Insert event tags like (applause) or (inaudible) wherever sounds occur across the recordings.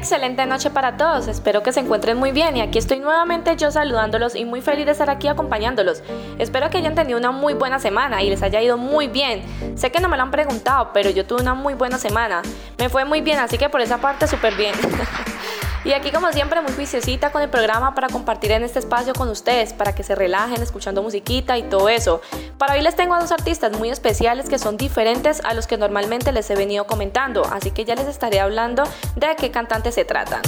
excelente noche para todos, espero que se encuentren muy bien y aquí estoy nuevamente yo saludándolos y muy feliz de estar aquí acompañándolos. Espero que hayan tenido una muy buena semana y les haya ido muy bien. Sé que no me lo han preguntado, pero yo tuve una muy buena semana. Me fue muy bien, así que por esa parte súper bien. (laughs) Y aquí como siempre muy juiciosita con el programa para compartir en este espacio con ustedes, para que se relajen escuchando musiquita y todo eso. Para hoy les tengo a dos artistas muy especiales que son diferentes a los que normalmente les he venido comentando, así que ya les estaré hablando de qué cantantes se tratan.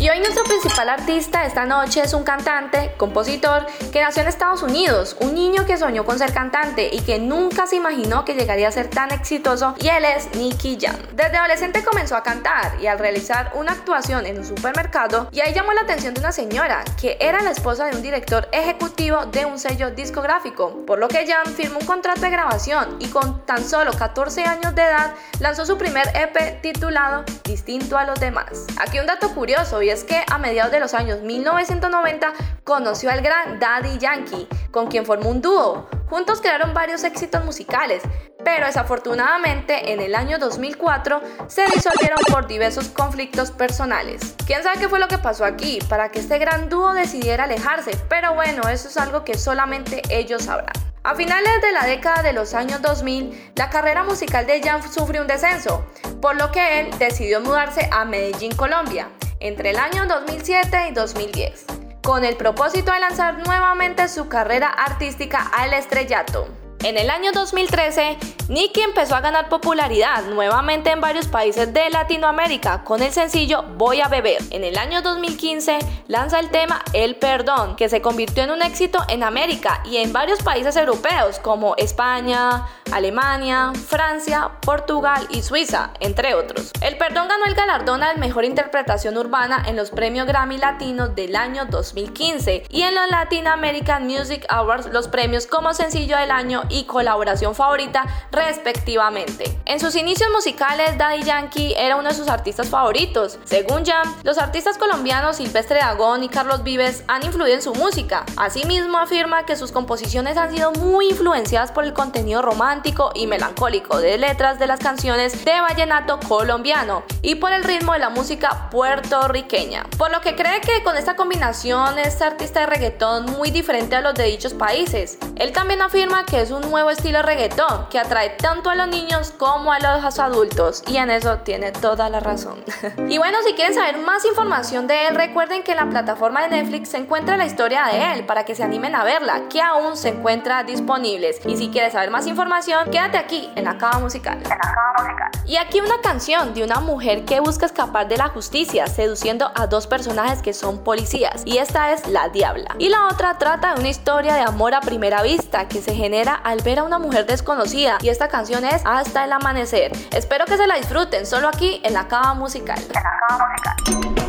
Y hoy nuestro principal artista esta noche es un cantante, compositor, que nació en Estados Unidos, un niño que soñó con ser cantante y que nunca se imaginó que llegaría a ser tan exitoso y él es Nicky Jam. Desde adolescente comenzó a cantar y al realizar una actuación en un supermercado y ahí llamó la atención de una señora que era la esposa de un director ejecutivo de un sello discográfico, por lo que Jam firmó un contrato de grabación y con tan solo 14 años de edad lanzó su primer EP titulado Distinto a los demás. Aquí un dato curioso y es que a mediados de los años 1990 conoció al gran Daddy Yankee, con quien formó un dúo. Juntos crearon varios éxitos musicales, pero desafortunadamente en el año 2004 se disolvieron por diversos conflictos personales. ¿Quién sabe qué fue lo que pasó aquí para que este gran dúo decidiera alejarse? Pero bueno, eso es algo que solamente ellos sabrán. A finales de la década de los años 2000, la carrera musical de Jan sufrió un descenso, por lo que él decidió mudarse a Medellín, Colombia entre el año 2007 y 2010, con el propósito de lanzar nuevamente su carrera artística al estrellato. En el año 2013, Nicky empezó a ganar popularidad nuevamente en varios países de Latinoamérica con el sencillo Voy a beber. En el año 2015 lanza el tema El Perdón, que se convirtió en un éxito en América y en varios países europeos como España, Alemania, Francia, Portugal y Suiza, entre otros. El Perdón ganó el galardón al mejor interpretación urbana en los premios Grammy Latinos del año 2015 y en los Latin American Music Awards los premios como sencillo del año y colaboración favorita respectivamente. En sus inicios musicales, Daddy Yankee era uno de sus artistas favoritos. Según Jam, los artistas colombianos Silvestre Dagón y Carlos Vives han influido en su música. Asimismo, afirma que sus composiciones han sido muy influenciadas por el contenido romántico y melancólico de letras de las canciones de vallenato colombiano y por el ritmo de la música puertorriqueña. Por lo que cree que con esta combinación es artista de reggaetón muy diferente a los de dichos países. Él también afirma que es un nuevo estilo reggaetón que atrae tanto a los niños como a los adultos y en eso tiene toda la razón. (laughs) y bueno, si quieren saber más información de él, recuerden que en la plataforma de Netflix se encuentra la historia de él para que se animen a verla, que aún se encuentra disponibles. Y si quieres saber más información, quédate aquí en la cava musical. musical. Y aquí una canción de una mujer que busca escapar de la justicia, seduciendo a dos personajes que son policías. Y esta es La Diabla. Y la otra trata de una historia de amor a primera vista que se genera al ver a una mujer desconocida. Y esta canción es Hasta el amanecer. Espero que se la disfruten solo aquí en la cava musical. En la cava musical.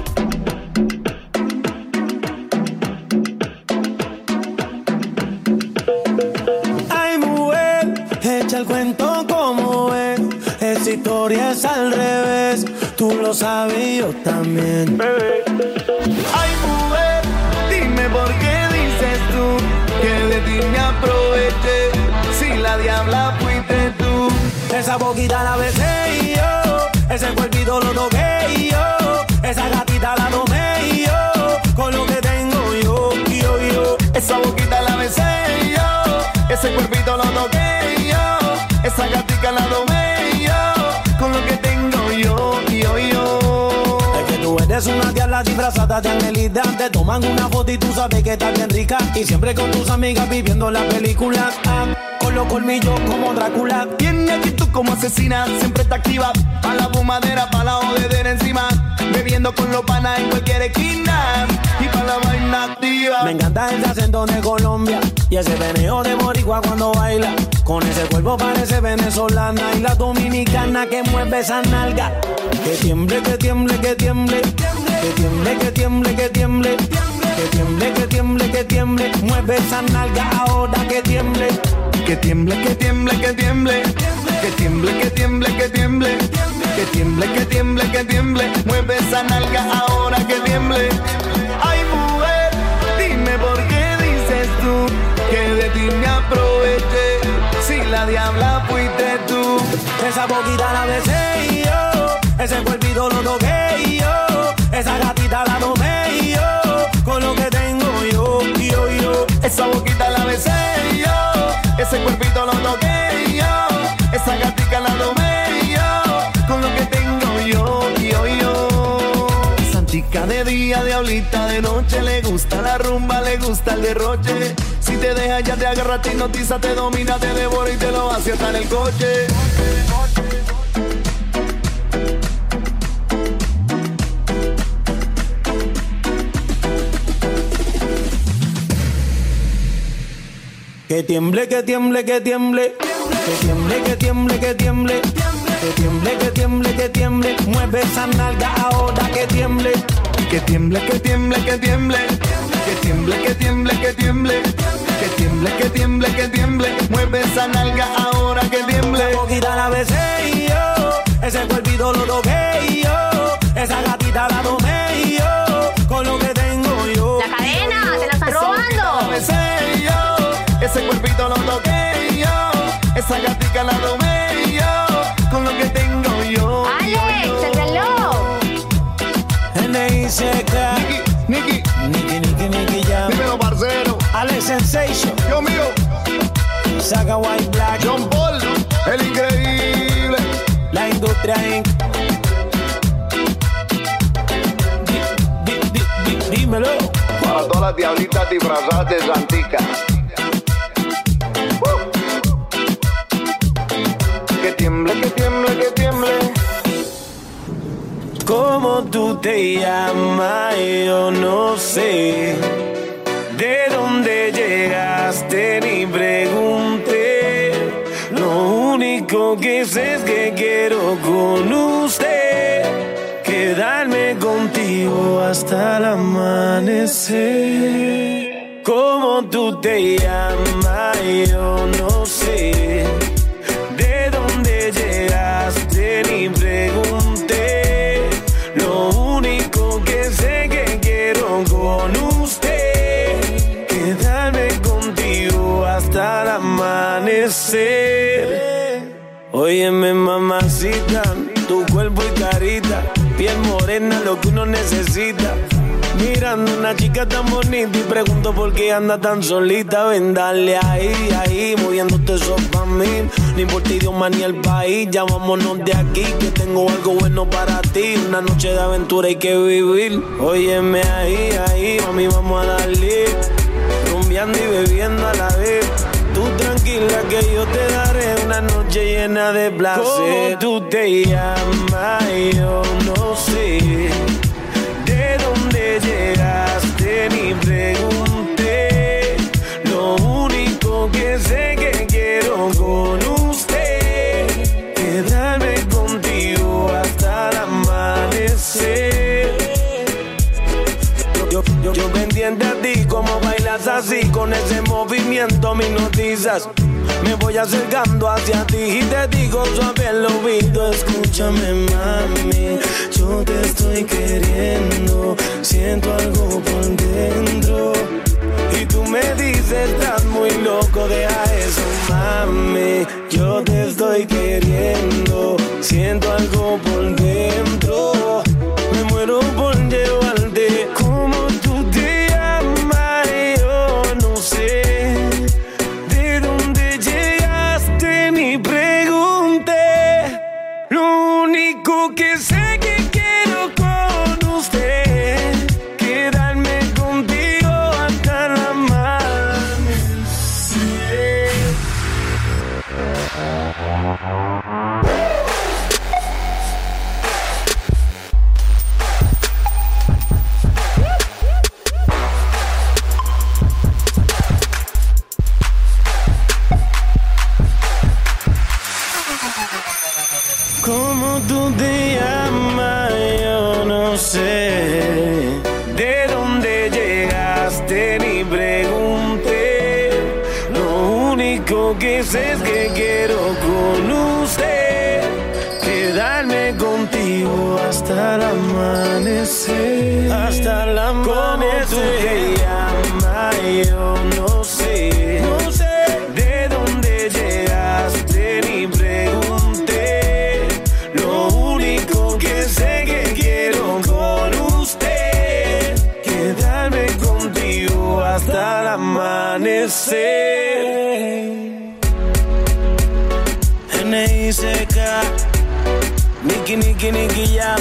echa el cuento como es. Esa historia es al revés. Tú lo sabes yo también. Ay, mujer, dime por qué dices tú que de ti me aproveché. Diabla fuiste tú. Esa boquita la besé yo. Ese cuerpito lo toqué yo. Esa gatita la tomé yo. Con lo que tengo yo, yo, yo. Esa boquita la besé yo. Ese cuerpito lo toqué yo. Esa gatita la tomé yo. Con lo que tengo yo, yo, yo. Tú eres una diabla disfrazada de angelita. Te toman una foto y tú sabes que estás bien rica. Y siempre con tus amigas viviendo la película. Ah, con los colmillos como Drácula. Tiene actitud como asesina, siempre está activa. Pa' la fumadera, pa' la jodedera encima. Bebiendo con los panas en cualquier esquina. Y pa' la vaina activa. Me encanta ese acento de Colombia y ese veneo de boricua cuando baila. Con ese cuerpo parece venezolana y la dominicana que mueve esa nalga. Que tiemble, que tiemble, que tiemble. Que tiemble, que tiemble, que tiemble. Que tiemble, que tiemble, que tiemble. Mueve esa nalga ahora que tiemble. Que tiemble, que tiemble, que tiemble. Que tiemble, que tiemble, que tiemble. Que tiemble, que tiemble, que tiemble. Mueve esa nalga ahora que tiemble. Ay, mujer, dime por qué dices tú que de ti me aproveché. Si la diabla fuiste tú. Esa boquita la besé y ese cuerpito lo toqué y ese cuerpito lo toqué yo, esa gatita la tomé yo, con lo que tengo yo, yo, yo. Santica de día, diablita de noche, le gusta la rumba, le gusta el derroche. Si te deja ya te agarra, te hipnotiza, te domina, te devora y te lo hace hasta en el coche. Que tiemble, que tiemble, que tiemble. Que tiemble, que tiemble, que tiemble. Que tiemble, que tiemble, que tiemble. Mueve esa nalga ahora que tiemble. Que tiemble, que tiemble, que tiemble. Que tiemble, que tiemble, que tiemble. Que tiemble, que tiemble, que tiemble. Mueve esa nalga ahora que tiemble. Esa boquita la besé yo. Ese cuerpito lo toqué yo. Esa gatita la tomé yo. Con lo que ese cuerpito lo toqué yo, esa gatica la tomé yo, con lo que tengo yo. Alex, el reloj. N.I.C.K. Nicky, Nicky, Niki, Niki, Niki, Jam. dímelo parcero, Alex Sensation. Dios mío, Saga White Black. John Paul, el increíble. La industria di- dímelo. Para todas las diablitas disfrazadas de Santica. ¿Cómo tú te llamas? Yo no sé. ¿De dónde llegaste? Ni pregunté. Lo único que sé es que quiero con usted. Quedarme contigo hasta el amanecer. ¿Cómo tú te llamas? Yo no sé. Óyeme, mamacita, tu cuerpo y carita, piel morena, lo que uno necesita. Mirando una chica tan bonita y pregunto por qué anda tan solita. Ven, dale ahí, ahí, moviéndote eso pa' mí. No importa idioma ni el país, ya vámonos de aquí, que tengo algo bueno para ti. Una noche de aventura hay que vivir. Óyeme ahí, ahí, mami, vamos a darle. Rumbeando y bebiendo a la vez. Tú tranquila que yo te noche llena de placer. tú te llamas? Yo no sé. ¿De dónde llegaste? Ni pregunté. Lo único que sé que quiero con usted. Quedarme contigo hasta el amanecer. Yo, yo, yo pendiente a ti, como bailas así, con ese movimiento me noticias. Me voy acercando hacia ti y te digo suave el oído, escúchame mami, yo te estoy queriendo, siento algo por dentro. Y tú me dices, estás muy loco, deja eso, mami. Yo te estoy queriendo, siento algo por dentro. amanecer. NICK, Nicky Nicky Nicky Jam,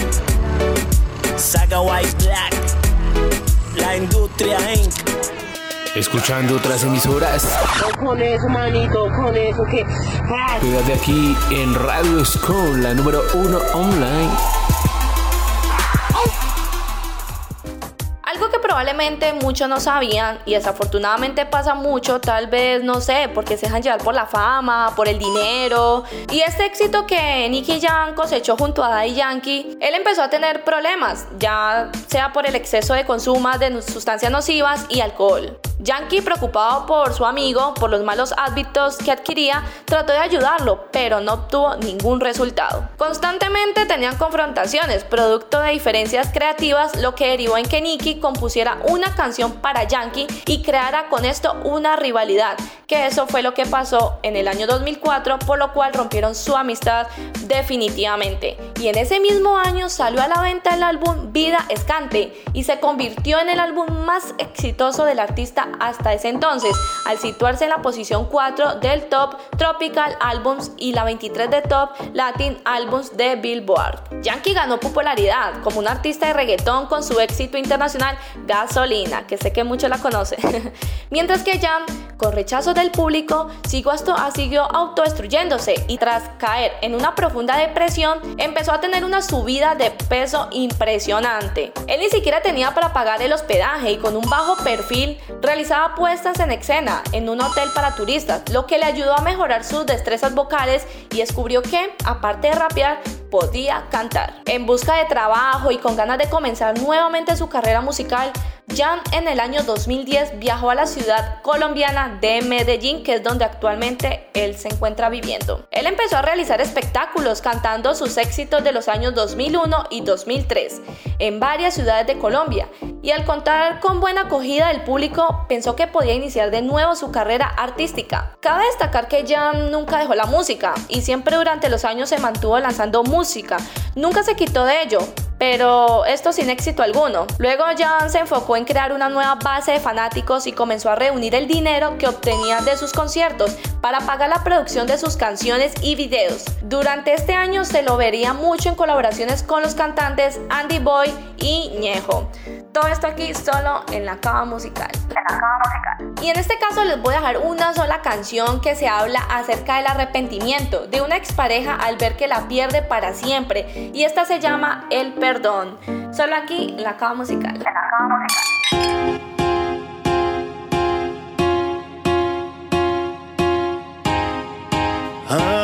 Saga White Black, La Industria Inc escuchando otras emisoras. Con eso, manito, con eso que. Aquí en Radio School, la número uno online. Probablemente muchos no sabían y desafortunadamente pasa mucho, tal vez, no sé, porque se dejan llevar por la fama, por el dinero. Y este éxito que Nicky Jam cosechó junto a Daddy Yankee, él empezó a tener problemas, ya sea por el exceso de consumo de sustancias nocivas y alcohol. Yankee, preocupado por su amigo, por los malos hábitos que adquiría, trató de ayudarlo, pero no obtuvo ningún resultado. Constantemente tenían confrontaciones, producto de diferencias creativas, lo que derivó en que Nicky compusiera una canción para Yankee y creara con esto una rivalidad, que eso fue lo que pasó en el año 2004, por lo cual rompieron su amistad definitivamente. Y en ese mismo año salió a la venta el álbum Vida Escante y se convirtió en el álbum más exitoso del artista hasta ese entonces, al situarse en la posición 4 del Top Tropical Albums y la 23 de Top Latin Albums de Billboard. Yankee ganó popularidad como un artista de reggaetón con su éxito internacional Gasolina, que sé que muchos la conocen. (laughs) Mientras que Jam, con rechazo del público, siguió, siguió autodestruyéndose y tras caer en una profunda depresión, empezó a tener una subida de peso impresionante. Él ni siquiera tenía para pagar el hospedaje y con un bajo perfil realizaba puestas en escena en un hotel para turistas, lo que le ayudó a mejorar sus destrezas vocales y descubrió que, aparte de rapear, podía cantar. En busca de trabajo y con ganas de comenzar nuevamente su carrera musical, Jan en el año 2010 viajó a la ciudad colombiana de Medellín, que es donde actualmente él se encuentra viviendo. Él empezó a realizar espectáculos cantando sus éxitos de los años 2001 y 2003 en varias ciudades de Colombia y al contar con buena acogida del público pensó que podía iniciar de nuevo su carrera artística. Cabe destacar que Jan nunca dejó la música y siempre durante los años se mantuvo lanzando música, nunca se quitó de ello, pero esto sin éxito alguno. Luego Jan se enfocó en crear una nueva base de fanáticos y comenzó a reunir el dinero que obtenía de sus conciertos para pagar la producción de sus canciones y videos. Durante este año se lo vería mucho en colaboraciones con los cantantes Andy Boy y Ñejo. Todo esto aquí solo en la cava musical. Y en este caso les voy a dejar una sola canción que se habla acerca del arrepentimiento de una expareja al ver que la pierde para siempre. Y esta se llama El Perdón. Solo aquí en la cava musical. la cava musical. Ah,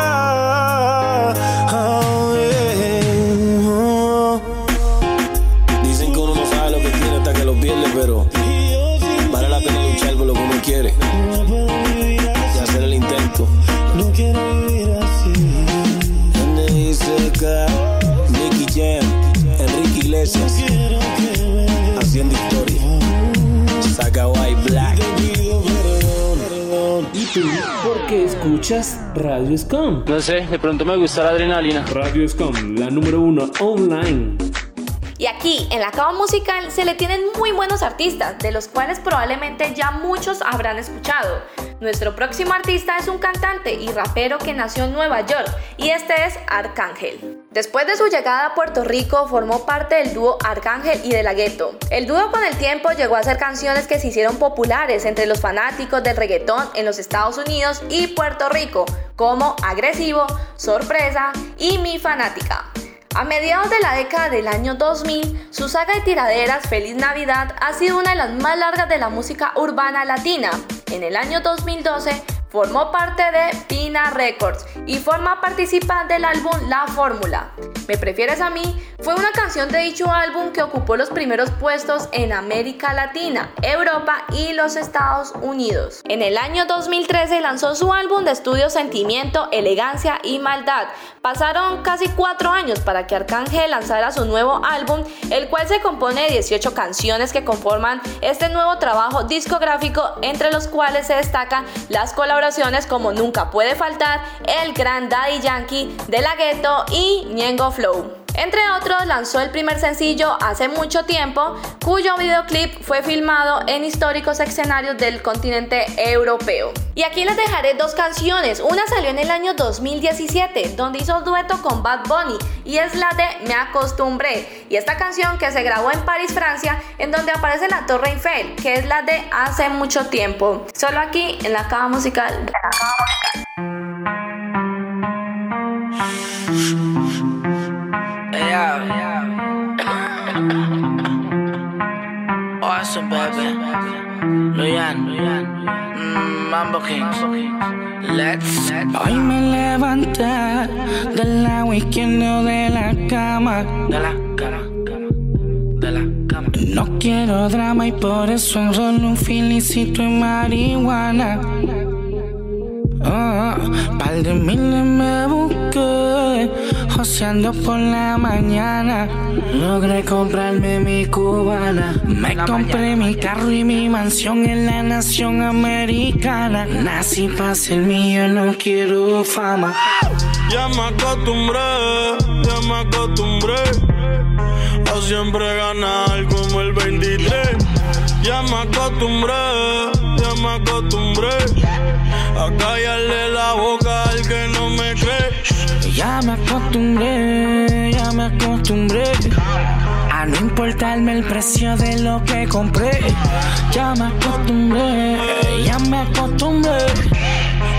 Escuchas Radio Scum? No sé, de pronto me gusta la adrenalina. Radio Scum, la número uno online. Y aquí, en la cava musical, se le tienen muy buenos artistas, de los cuales probablemente ya muchos habrán escuchado. Nuestro próximo artista es un cantante y rapero que nació en Nueva York, y este es Arcángel. Después de su llegada a Puerto Rico, formó parte del dúo Arcángel y de la Gueto. El dúo con el tiempo llegó a hacer canciones que se hicieron populares entre los fanáticos del reggaetón en los Estados Unidos y Puerto Rico, como Agresivo, Sorpresa y Mi Fanática. A mediados de la década del año 2000, su saga de tiraderas Feliz Navidad ha sido una de las más largas de la música urbana latina. En el año 2012 formó parte de Pina Records y forma participante del álbum La Fórmula. Me prefieres a mí fue una canción de dicho álbum que ocupó los primeros puestos en América Latina, Europa y los Estados Unidos. En el año 2013 lanzó su álbum de estudio Sentimiento, Elegancia y Maldad. Pasaron casi cuatro años para que Arcángel lanzara su nuevo álbum, el cual se compone de 18 canciones que conforman este nuevo trabajo discográfico, entre los cuales se destacan las colaboraciones como Nunca Puede Faltar, El Gran Daddy Yankee, De La Ghetto y Ñengo Flow. Entre otros, lanzó el primer sencillo hace mucho tiempo, cuyo videoclip fue filmado en históricos escenarios del continente europeo. Y aquí les dejaré dos canciones. Una salió en el año 2017, donde hizo dueto con Bad Bunny, y es la de Me Acostumbré. Y esta canción que se grabó en París, Francia, en donde aparece la Torre Eiffel, que es la de Hace mucho tiempo. Solo aquí en la cava musical. En la musical. Awesome, baby. Luyan, mm, Mambo Kings. Let's. Hoy me levanté de la cama. De la cama, de la cama. No quiero drama y por eso enrollo un filicito en marihuana. Oh, par de miles me busqué, joseando por la mañana. Logré comprarme mi cubana. Me compré mi carro y mi mansión en la nación americana. Nací para ser mío, no quiero fama. Ya me acostumbré, ya me acostumbré a siempre ganar como el 23. Ya me acostumbré, ya me acostumbré a callarle la boca al que no me cree. Ya me acostumbré, ya me acostumbré a no importarme el precio de lo que compré. Ya me acostumbré, ya me acostumbré.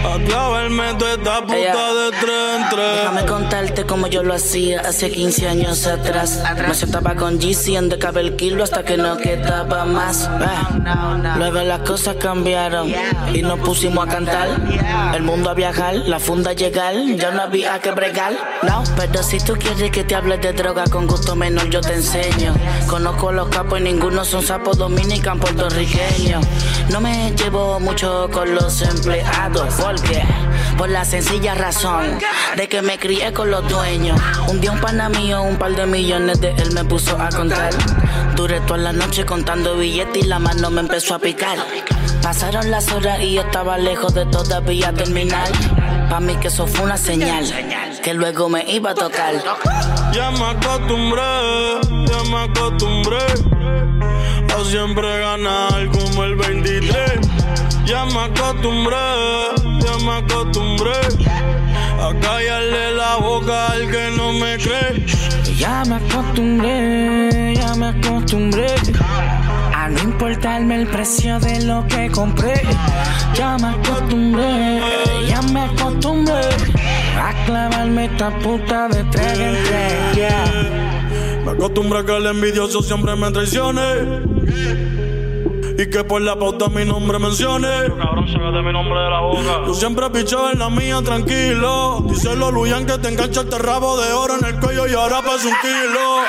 A clavarme toda esta puta Ella. de tres en tres. Déjame contarte como yo lo hacía hace 15 años atrás. Me sentaba con GC en de el kilo hasta que no quedaba más. Eh. Luego las cosas cambiaron y nos pusimos a cantar. El mundo a viajar, la funda a llegar, ya no había que bregar. No, pero si tú quieres que te hable de droga con gusto menor, yo te enseño. Conozco los capos y ninguno son sapos dominican puertorriqueños. No me llevo mucho con los empleados, por la sencilla razón de que me crié con los dueños. Un día un pana mío, un par de millones de él me puso a contar. Duré toda la noche contando billetes y la mano me empezó a picar. Pasaron las horas y yo estaba lejos de todavía terminar. Pa' mí que eso fue una señal que luego me iba a tocar. Ya me acostumbré, ya me acostumbré a siempre ganar como el 23. Ya me acostumbré, ya me acostumbré a callarle la boca al que no me cree. Ya me acostumbré, ya me acostumbré a no importarme el precio de lo que compré. Ya me acostumbré, ya me acostumbré a clavarme esta puta de tres en tres. Me acostumbré a que el envidioso siempre me traicione. Y que por la pauta mi nombre mencione. Yo, cabrón, sácate mi nombre de la boca. Yo siempre pichaba en la mía, tranquilo. Díselo, Luyan, que te engancha el rabo de oro en el cuello y ahora pasa un kilo.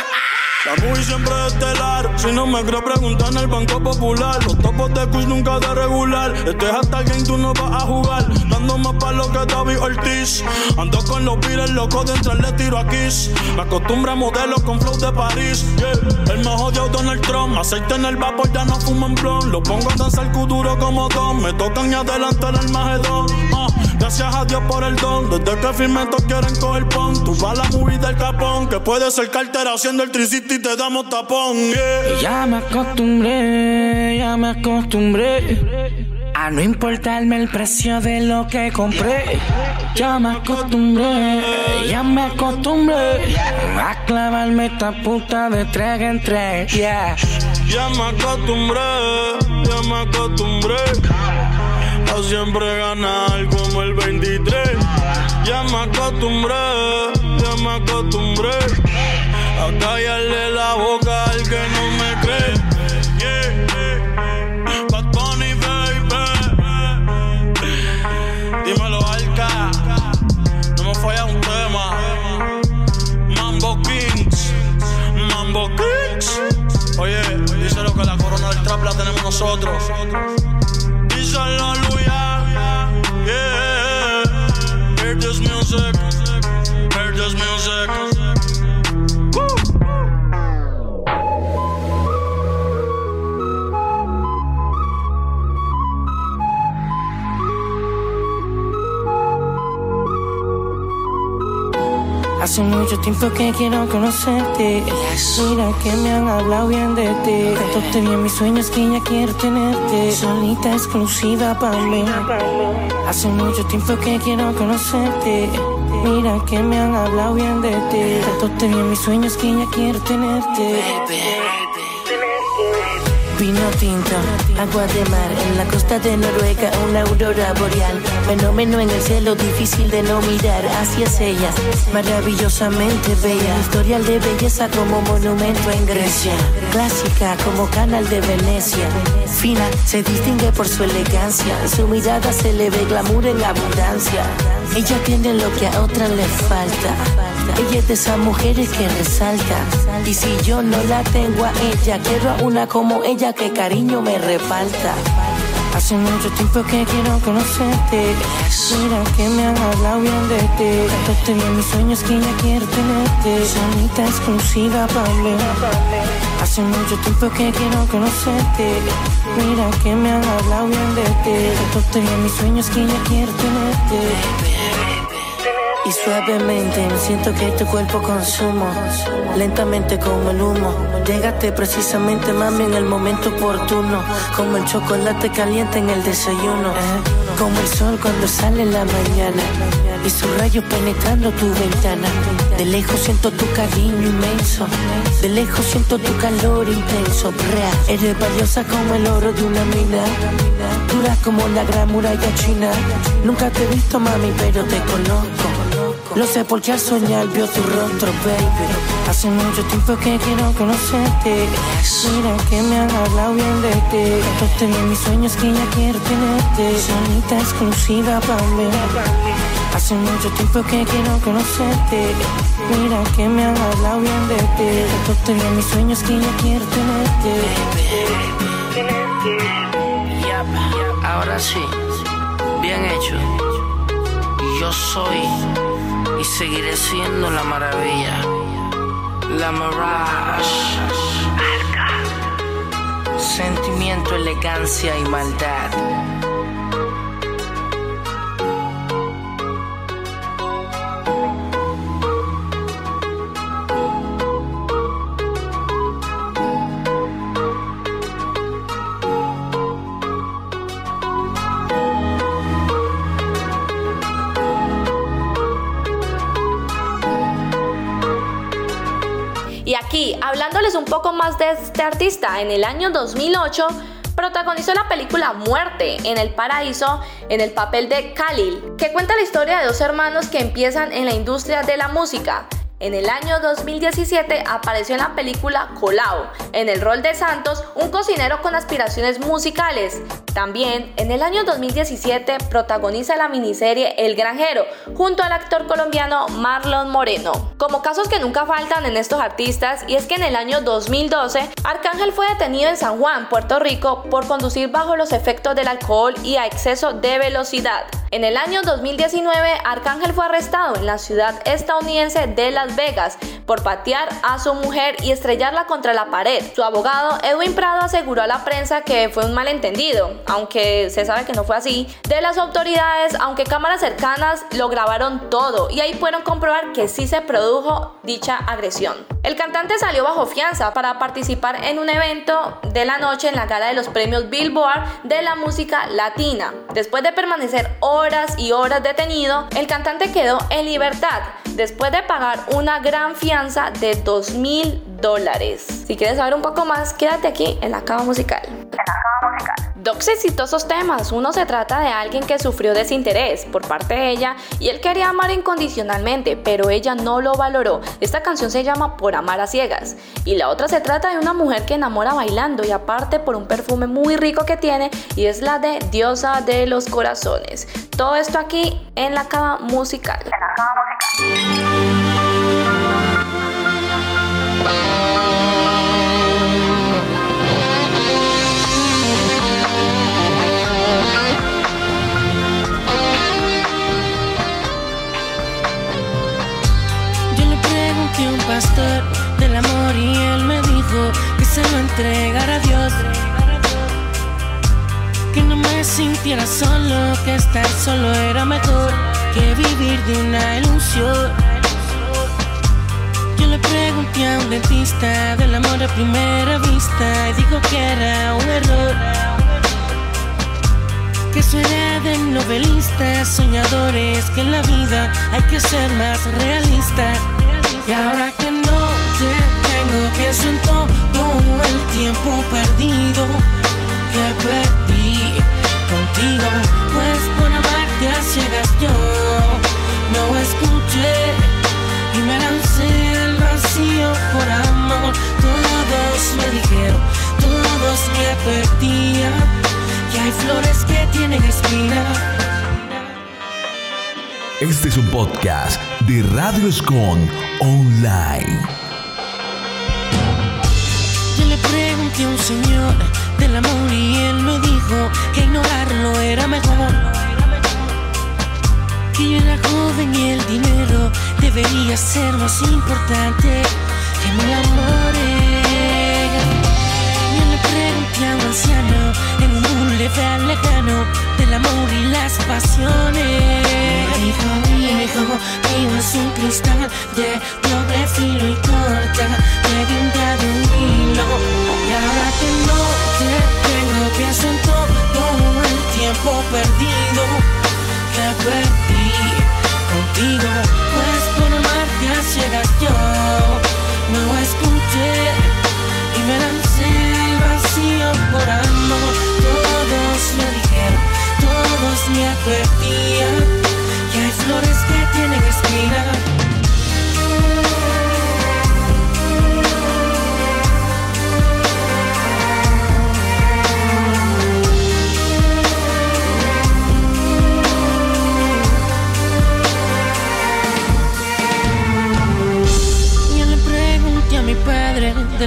La movie siempre es estelar. Si no me crees, pregunta en el Banco Popular. Los topos de Kush nunca de regular. Este es hasta game, tú no vas a jugar. Dando más palo que David Ortiz. Ando con los pires locos de entrarle tiro a Kiss. Me acostumbro a modelos con flow de París. Yeah. El más odiado Donald Trump. Aceite en el vapor, ya no fuman blon. Lo pongo a danzar duro como Don. Me tocan y adelantar el magedón. Ah, gracias a Dios por el don. Desde que firme quieren coger pon. Tú vas a la movie del capón. Que puede ser cartera haciendo el tricity y te damos tapón. Yeah. Ya me acostumbré, ya me acostumbré a no importarme el precio de lo que compré. Ya me acostumbré, ya me acostumbré a clavarme esta puta de tres en tres. Yeah. Ya me acostumbré, ya me acostumbré a siempre ganar como el 23. Ya me acostumbré, ya me acostumbré a callarle la boca al que no me cree. Yeah. Bad Bunny, baby. Dímelo, Alca. No me falla un tema. Mambo Kings, Mambo Kings. Oye, díselo que la corona del trap la tenemos nosotros. Luya. Yeah. Hear this music. Hear music. Hace mucho tiempo que quiero conocerte. Mira que me han hablado bien de ti. Tanto tenía mis sueños que ya quiero tenerte. Solita exclusiva para mí. Hace mucho tiempo que quiero conocerte. Mira que me han hablado bien de ti. Tanto tenía mis sueños que ya quiero tenerte. Vino tinto, agua de mar en la costa de Noruega, una aurora boreal. Fenómeno en el cielo difícil de no mirar hacia ella, maravillosamente bella. Historial de belleza como monumento en Grecia, clásica como canal de Venecia. Fina, se distingue por su elegancia, en su mirada se le ve glamour en abundancia. Ella tiene lo que a otras le falta. Ella es de esas mujeres que resaltan. Y si yo no la tengo a ella, quiero a una como ella que cariño me reparta. Hace mucho tiempo que quiero conocerte. Mira que me han hablado bien de ti. Tanto tenía mis sueños que ya quiero tenerte. Sonita exclusiva para mí. Hace mucho tiempo que quiero conocerte. Mira que me han hablado bien de ti. Tanto tenía mis sueños que ya quiero tenerte. Y suavemente siento que tu cuerpo consumo Lentamente como el humo. Llegaste precisamente mami en el momento oportuno. Como el chocolate caliente en el desayuno Como el sol cuando sale en la mañana. Y sus rayos penetrando tu ventana. De lejos siento tu cariño inmenso. De lejos siento tu calor intenso. Eres valiosa como el oro de una mina. Dura como la gran muralla china. Nunca te he visto mami pero te conozco lo sé porque al soñar vio tu rostro, baby. Hace mucho tiempo que quiero conocerte. Mira que me han hablado bien de ti. Tanto tenía mis sueños que ya quiero tenerte. Sonita exclusiva para mí. Hace mucho tiempo que quiero conocerte. Mira que me han hablado bien de ti. Tanto tenía mis sueños que ya quiero tenerte. Yep, ahora sí, bien hecho. Yo soy y seguiré siendo la maravilla, la mirage. Sentimiento, elegancia y maldad. Un poco más de este artista, en el año 2008 protagonizó la película Muerte en el Paraíso en el papel de Khalil, que cuenta la historia de dos hermanos que empiezan en la industria de la música. En el año 2017 apareció en la película Colao, en el rol de Santos, un cocinero con aspiraciones musicales. También en el año 2017 protagoniza la miniserie El Granjero, junto al actor colombiano Marlon Moreno. Como casos que nunca faltan en estos artistas, y es que en el año 2012, Arcángel fue detenido en San Juan, Puerto Rico, por conducir bajo los efectos del alcohol y a exceso de velocidad. En el año 2019, Arcángel fue arrestado en la ciudad estadounidense de Las Vegas por patear a su mujer y estrellarla contra la pared. Su abogado, Edwin Prado, aseguró a la prensa que fue un malentendido, aunque se sabe que no fue así, de las autoridades, aunque cámaras cercanas lo grabaron todo y ahí pudieron comprobar que sí se produjo dicha agresión. El cantante salió bajo fianza para participar en un evento de la noche en la gala de los premios Billboard de la música latina. Después de permanecer horas y horas detenido, el cantante quedó en libertad después de pagar una gran fianza de 2 mil dólares. Si quieres saber un poco más, quédate aquí en la cava musical. En la cava musical. Dos exitosos temas. Uno se trata de alguien que sufrió desinterés por parte de ella y él quería amar incondicionalmente, pero ella no lo valoró. Esta canción se llama Por amar a ciegas. Y la otra se trata de una mujer que enamora bailando y aparte por un perfume muy rico que tiene y es la de Diosa de los Corazones. Todo esto aquí en la cava musical. En la cava musical. Sintiera solo, que estar solo era mejor que vivir de una ilusión. Le pregunté a un dentista del amor a primera vista y dijo que era un error. Que eso era de novelistas, soñadores, que en la vida hay que ser más realista. Y ahora que no te tengo, pienso en todo el tiempo perdido que perdí contigo. Pues por amarte a ciegas yo no escuché y me lancé vacío por amor. Todos me dijeron, todos me advertían que hay flores que tienen espinas este es un podcast de Radio Escon Online. Yo le pregunté a un señor del amor y él me dijo que ignorarlo era mejor. Que yo era joven y el dinero debería ser más importante que mi amor. Yo le pregunté a un anciano en un boulevard lejano del amor y las pasiones hijo, mi hijo, mío es un cristal de doble filo y corta,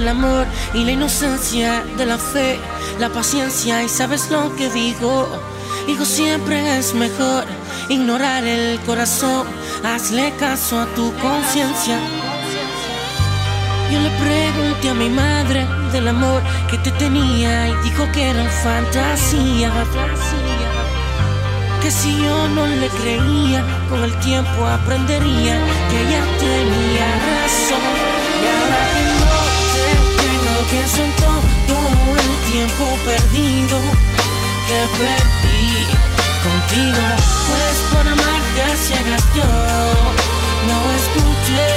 amor y la inocencia de la fe, la paciencia y sabes lo que digo, hijo siempre es mejor ignorar el corazón, hazle caso a tu conciencia. Yo le pregunté a mi madre del amor que te tenía y dijo que era fantasía. Que si yo no le creía, con el tiempo aprendería que ella tenía razón. Pienso en todo el tiempo perdido que perdí contigo. Pues por amarte a ciegas yo no escuché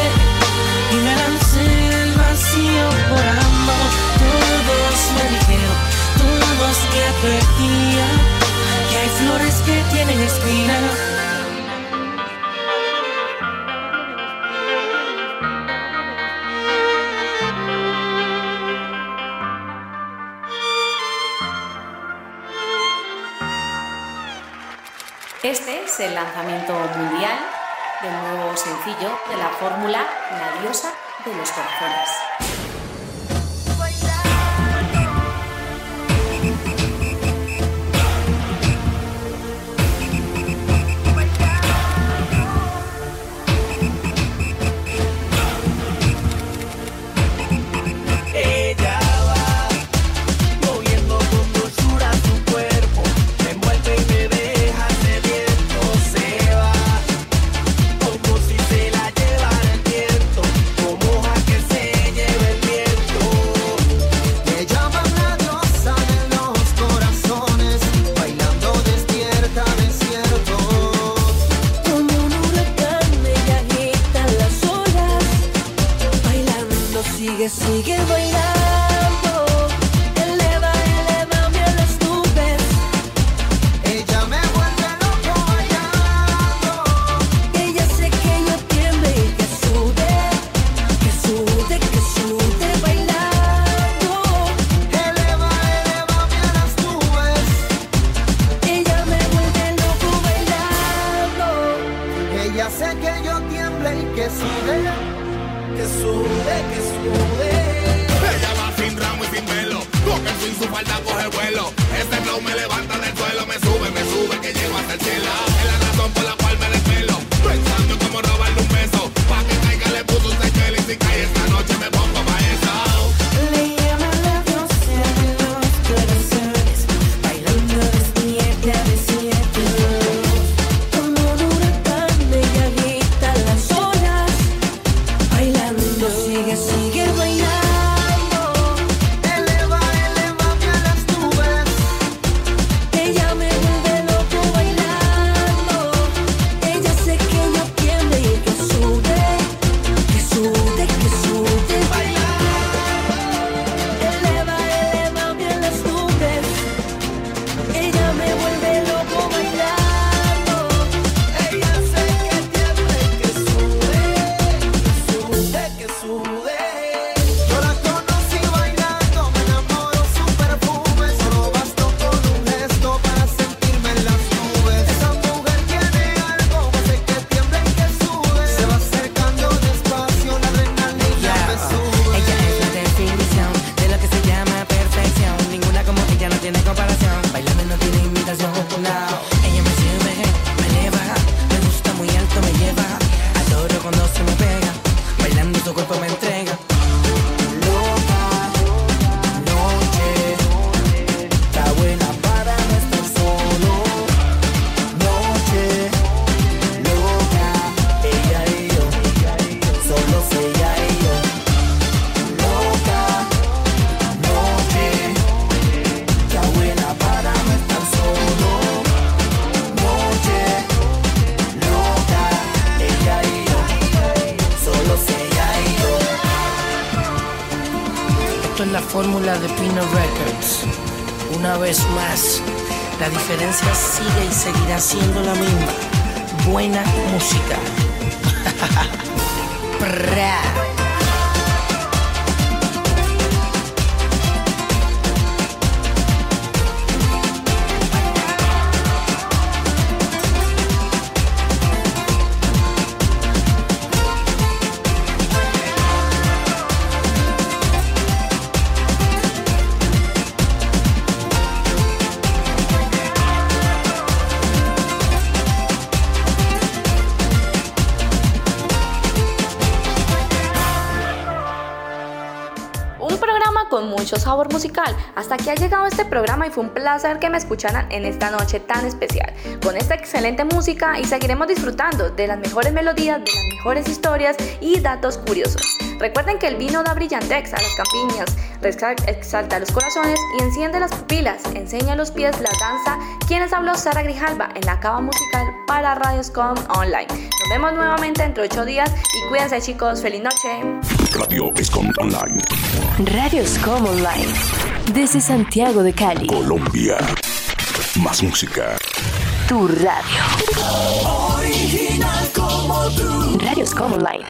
y me lancé el vacío por amor. Todos me dijeron, todos que perdía, que hay flores que tienen espinas. El lanzamiento mundial del nuevo sencillo de la fórmula La diosa de los corazones. Hasta aquí ha llegado este programa y fue un placer que me escucharan en esta noche tan especial. Con esta excelente música y seguiremos disfrutando de las mejores melodías, de las mejores historias y datos curiosos. Recuerden que el vino da brillantex a las campiñas, exalta los corazones y enciende las pupilas, enseña los pies la danza. Quienes habló Sara Grijalba en la cava musical para Radioscom Online. Nos vemos nuevamente entre 8 días y cuídense chicos, feliz noche. Radio Escom Online. Radio Escom Online. Desde Santiago de Cali. Colombia. Más música. Tu radio. Original como tú. Radio Escom Online.